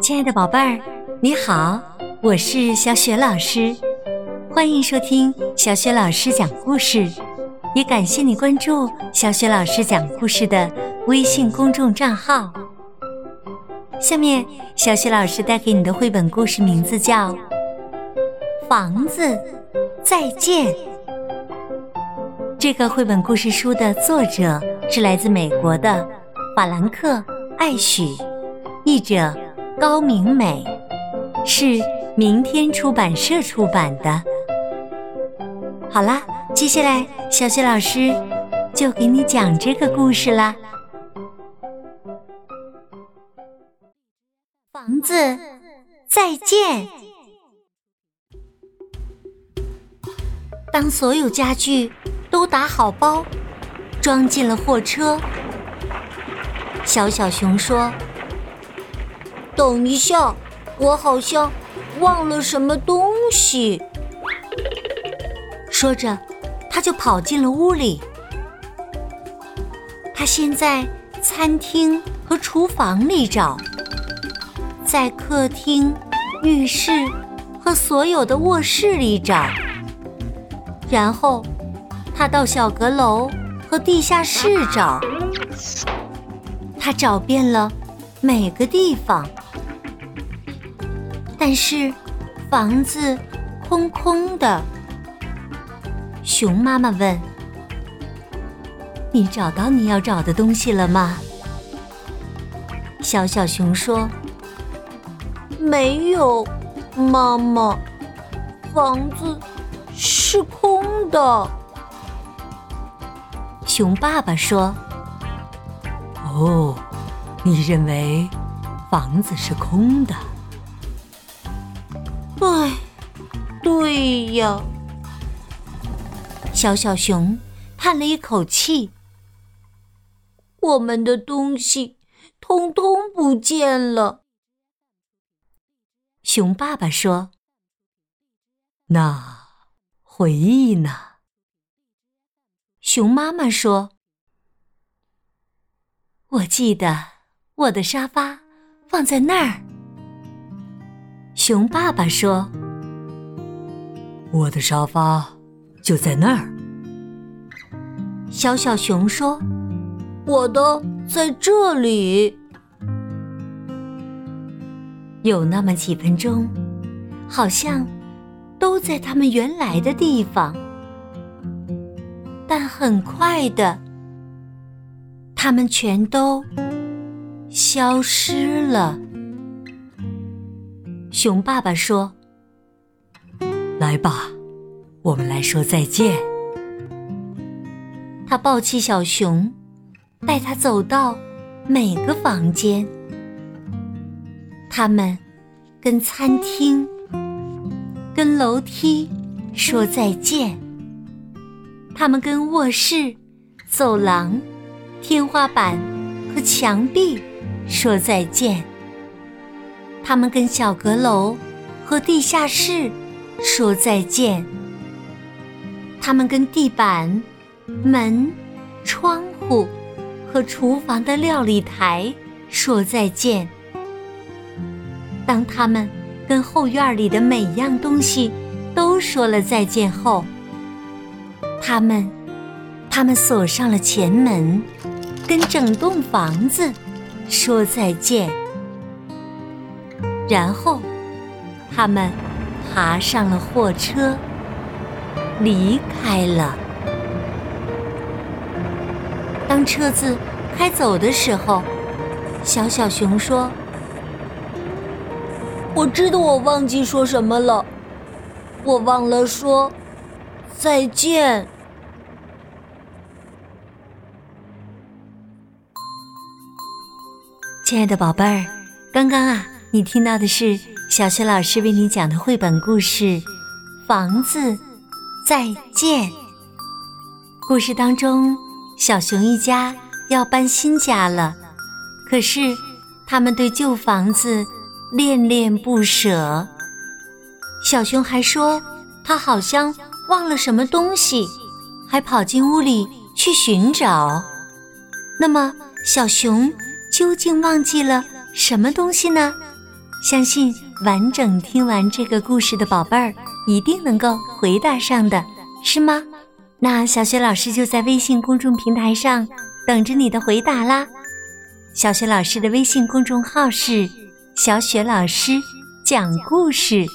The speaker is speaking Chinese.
亲爱的宝贝儿，你好，我是小雪老师，欢迎收听小雪老师讲故事，也感谢你关注小雪老师讲故事的微信公众账号。下面，小雪老师带给你的绘本故事名字叫《房子再见》。这个绘本故事书的作者是来自美国的法兰克·艾许，译者。高明美是明天出版社出版的。好啦，接下来小雪老师就给你讲这个故事啦。房子再见。当所有家具都打好包，装进了货车，小小熊说。等一下，我好像忘了什么东西。说着，他就跑进了屋里。他先在餐厅和厨房里找，在客厅、浴室和所有的卧室里找，然后他到小阁楼和地下室找。他找遍了每个地方。但是，房子空空的。熊妈妈问：“你找到你要找的东西了吗？”小小熊说：“没有，妈妈，房子是空的。”熊爸爸说：“哦，你认为房子是空的？”唉，对呀。小小熊叹了一口气：“我们的东西通通不见了。”熊爸爸说：“那回忆呢？”熊妈妈说：“我记得我的沙发放在那儿。”熊爸爸说：“我的沙发就在那儿。”小小熊说：“我的在这里。”有那么几分钟，好像都在他们原来的地方，但很快的，他们全都消失了。熊爸爸说：“来吧，我们来说再见。”他抱起小熊，带他走到每个房间。他们跟餐厅、跟楼梯说再见。他们跟卧室、走廊、天花板和墙壁说再见。他们跟小阁楼和地下室说再见。他们跟地板、门、窗户和厨房的料理台说再见。当他们跟后院里的每样东西都说了再见后，他们，他们锁上了前门，跟整栋房子说再见。然后，他们爬上了货车，离开了。当车子开走的时候，小小熊说：“我知道我忘记说什么了，我忘了说再见。”亲爱的宝贝儿，刚刚啊。你听到的是小雪老师为你讲的绘本故事《房子再见》。故事当中，小熊一家要搬新家了，可是他们对旧房子恋恋不舍。小熊还说他好像忘了什么东西，还跑进屋里去寻找。那么，小熊究竟忘记了什么东西呢？相信完整听完这个故事的宝贝儿一定能够回答上的，是吗？那小雪老师就在微信公众平台上等着你的回答啦。小雪老师的微信公众号是“小雪老师讲故事”。